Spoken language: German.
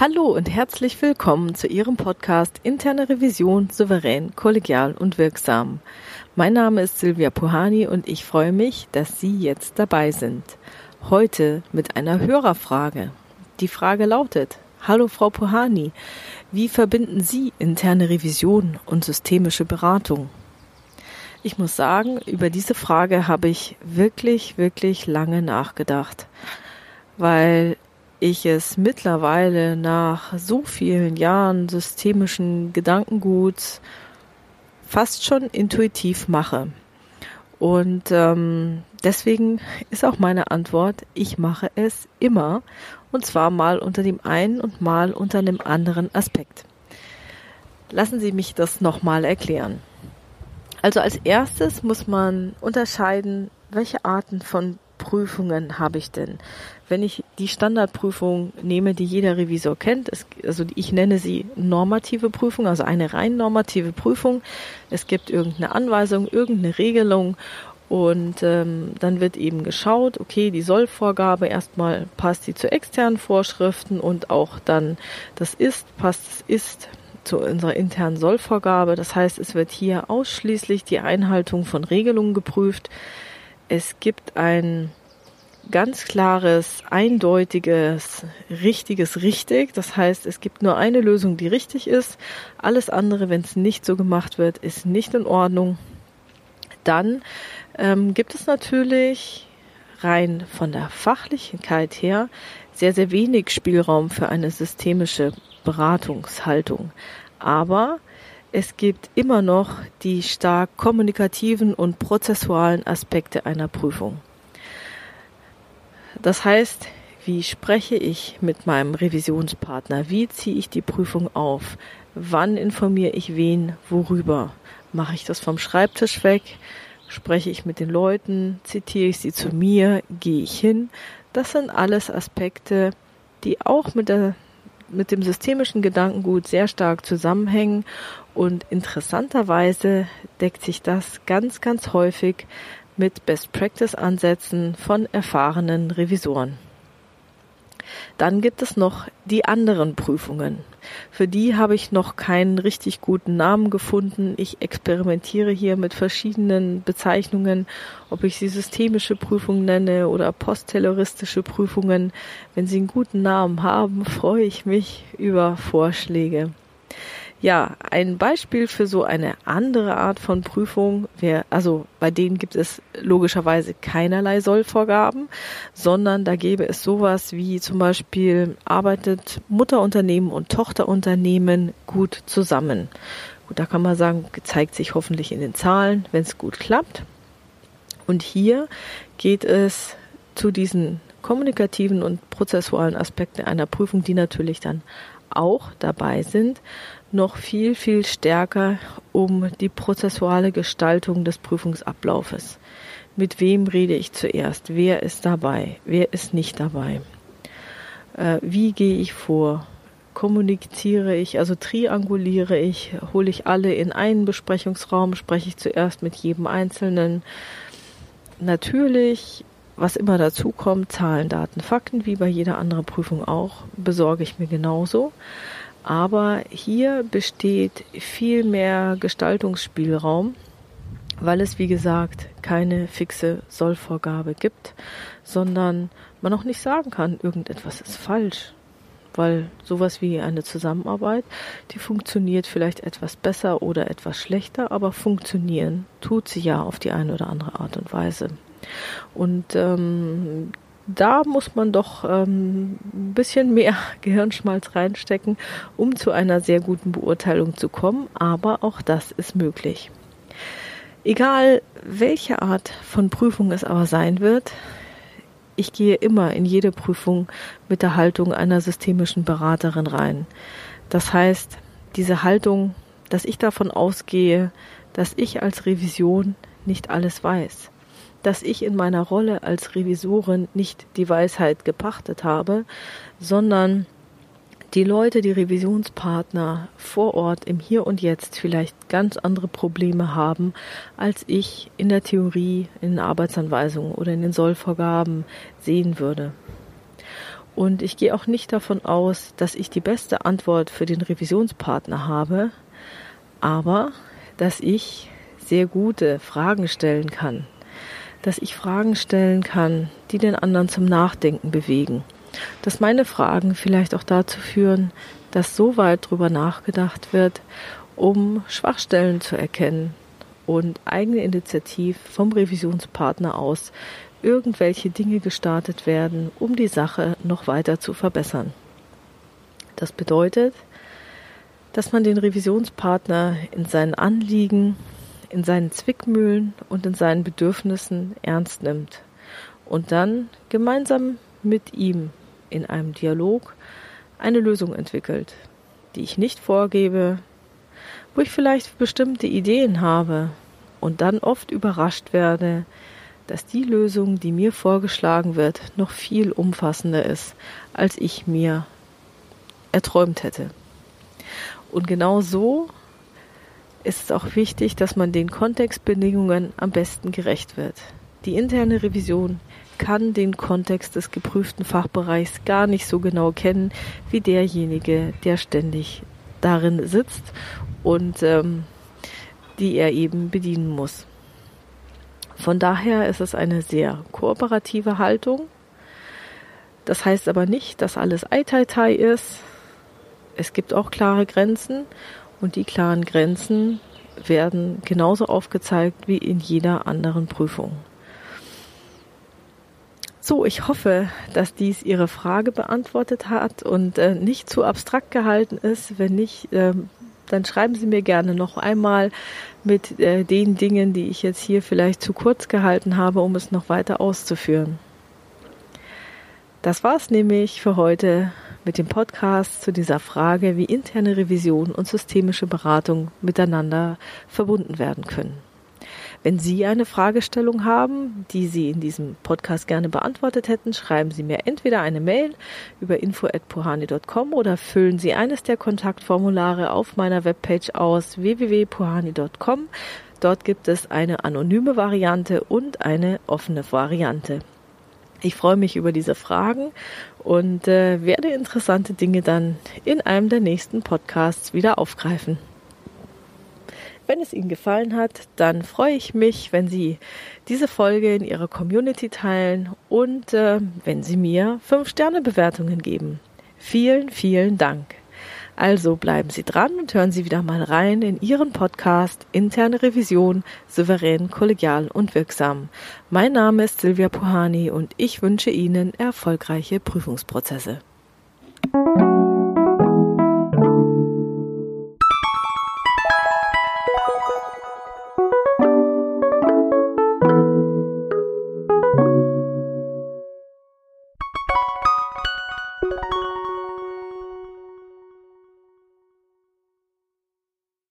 Hallo und herzlich willkommen zu Ihrem Podcast Interne Revision souverän, kollegial und wirksam. Mein Name ist Silvia Puhani und ich freue mich, dass Sie jetzt dabei sind. Heute mit einer Hörerfrage. Die Frage lautet, Hallo Frau Puhani, wie verbinden Sie interne Revision und systemische Beratung? Ich muss sagen, über diese Frage habe ich wirklich, wirklich lange nachgedacht, weil ich es mittlerweile nach so vielen Jahren systemischen Gedankenguts fast schon intuitiv mache. Und ähm, deswegen ist auch meine Antwort, ich mache es immer. Und zwar mal unter dem einen und mal unter dem anderen Aspekt. Lassen Sie mich das nochmal erklären. Also als erstes muss man unterscheiden, welche Arten von Prüfungen habe ich denn? Wenn ich die Standardprüfung nehme, die jeder Revisor kennt, es, also ich nenne sie normative Prüfung, also eine rein normative Prüfung. Es gibt irgendeine Anweisung, irgendeine Regelung und ähm, dann wird eben geschaut, okay, die Sollvorgabe erstmal passt sie zu externen Vorschriften und auch dann das Ist passt es Ist zu unserer internen Sollvorgabe. Das heißt, es wird hier ausschließlich die Einhaltung von Regelungen geprüft. Es gibt ein ganz klares, eindeutiges, richtiges richtig. Das heißt, es gibt nur eine Lösung, die richtig ist. Alles andere, wenn es nicht so gemacht wird, ist nicht in Ordnung. Dann ähm, gibt es natürlich rein von der Fachlichkeit her sehr, sehr wenig Spielraum für eine systemische Beratungshaltung. Aber es gibt immer noch die stark kommunikativen und prozessualen Aspekte einer Prüfung. Das heißt, wie spreche ich mit meinem Revisionspartner? Wie ziehe ich die Prüfung auf? Wann informiere ich wen worüber? Mache ich das vom Schreibtisch weg? Spreche ich mit den Leuten? Zitiere ich sie zu mir? Gehe ich hin? Das sind alles Aspekte, die auch mit der mit dem systemischen Gedankengut sehr stark zusammenhängen und interessanterweise deckt sich das ganz, ganz häufig mit Best Practice Ansätzen von erfahrenen Revisoren. Dann gibt es noch die anderen Prüfungen. Für die habe ich noch keinen richtig guten Namen gefunden. Ich experimentiere hier mit verschiedenen Bezeichnungen, ob ich sie systemische Prüfungen nenne oder postterroristische Prüfungen. Wenn sie einen guten Namen haben, freue ich mich über Vorschläge. Ja, ein Beispiel für so eine andere Art von Prüfung wäre, also bei denen gibt es logischerweise keinerlei Sollvorgaben, sondern da gäbe es sowas wie zum Beispiel arbeitet Mutterunternehmen und Tochterunternehmen gut zusammen. Gut, da kann man sagen, zeigt sich hoffentlich in den Zahlen, wenn es gut klappt. Und hier geht es zu diesen kommunikativen und prozessualen Aspekten einer Prüfung, die natürlich dann auch dabei sind, noch viel, viel stärker um die prozessuale Gestaltung des Prüfungsablaufes. Mit wem rede ich zuerst? Wer ist dabei? Wer ist nicht dabei? Äh, wie gehe ich vor? Kommuniziere ich, also trianguliere ich, hole ich alle in einen Besprechungsraum, spreche ich zuerst mit jedem Einzelnen. Natürlich, was immer dazu kommt, Zahlen, Daten, Fakten, wie bei jeder anderen Prüfung auch, besorge ich mir genauso. Aber hier besteht viel mehr Gestaltungsspielraum, weil es, wie gesagt, keine fixe Sollvorgabe gibt, sondern man auch nicht sagen kann, irgendetwas ist falsch. Weil sowas wie eine Zusammenarbeit, die funktioniert vielleicht etwas besser oder etwas schlechter, aber funktionieren tut sie ja auf die eine oder andere Art und Weise. Und ähm, da muss man doch ähm, ein bisschen mehr Gehirnschmalz reinstecken, um zu einer sehr guten Beurteilung zu kommen. Aber auch das ist möglich. Egal welche Art von Prüfung es aber sein wird, ich gehe immer in jede Prüfung mit der Haltung einer systemischen Beraterin rein. Das heißt, diese Haltung, dass ich davon ausgehe, dass ich als Revision nicht alles weiß dass ich in meiner Rolle als Revisorin nicht die Weisheit gepachtet habe, sondern die Leute, die Revisionspartner vor Ort im Hier und Jetzt vielleicht ganz andere Probleme haben, als ich in der Theorie, in den Arbeitsanweisungen oder in den Sollvorgaben sehen würde. Und ich gehe auch nicht davon aus, dass ich die beste Antwort für den Revisionspartner habe, aber dass ich sehr gute Fragen stellen kann. Dass ich Fragen stellen kann, die den anderen zum Nachdenken bewegen. Dass meine Fragen vielleicht auch dazu führen, dass so weit drüber nachgedacht wird, um Schwachstellen zu erkennen und eigene Initiativ vom Revisionspartner aus irgendwelche Dinge gestartet werden, um die Sache noch weiter zu verbessern. Das bedeutet, dass man den Revisionspartner in seinen Anliegen, in seinen Zwickmühlen und in seinen Bedürfnissen ernst nimmt und dann gemeinsam mit ihm in einem Dialog eine Lösung entwickelt, die ich nicht vorgebe, wo ich vielleicht bestimmte Ideen habe und dann oft überrascht werde, dass die Lösung, die mir vorgeschlagen wird, noch viel umfassender ist, als ich mir erträumt hätte. Und genau so ist es auch wichtig, dass man den Kontextbedingungen am besten gerecht wird. Die interne Revision kann den Kontext des geprüften Fachbereichs gar nicht so genau kennen wie derjenige, der ständig darin sitzt und ähm, die er eben bedienen muss. Von daher ist es eine sehr kooperative Haltung. Das heißt aber nicht, dass alles Ei-Tai-Tai ist. Es gibt auch klare Grenzen und die klaren Grenzen werden genauso aufgezeigt wie in jeder anderen Prüfung. So, ich hoffe, dass dies Ihre Frage beantwortet hat und äh, nicht zu abstrakt gehalten ist. Wenn nicht, äh, dann schreiben Sie mir gerne noch einmal mit äh, den Dingen, die ich jetzt hier vielleicht zu kurz gehalten habe, um es noch weiter auszuführen. Das war's nämlich für heute mit dem Podcast zu dieser Frage, wie interne Revision und systemische Beratung miteinander verbunden werden können. Wenn Sie eine Fragestellung haben, die Sie in diesem Podcast gerne beantwortet hätten, schreiben Sie mir entweder eine Mail über info@puhani.com oder füllen Sie eines der Kontaktformulare auf meiner Webpage aus www.puhani.com. Dort gibt es eine anonyme Variante und eine offene Variante. Ich freue mich über diese Fragen und äh, werde interessante Dinge dann in einem der nächsten Podcasts wieder aufgreifen. Wenn es Ihnen gefallen hat, dann freue ich mich, wenn Sie diese Folge in Ihrer Community teilen und äh, wenn Sie mir 5-Sterne-Bewertungen geben. Vielen, vielen Dank. Also bleiben Sie dran und hören Sie wieder mal rein in Ihren Podcast Interne Revision, souverän, kollegial und wirksam. Mein Name ist Silvia Puhani und ich wünsche Ihnen erfolgreiche Prüfungsprozesse.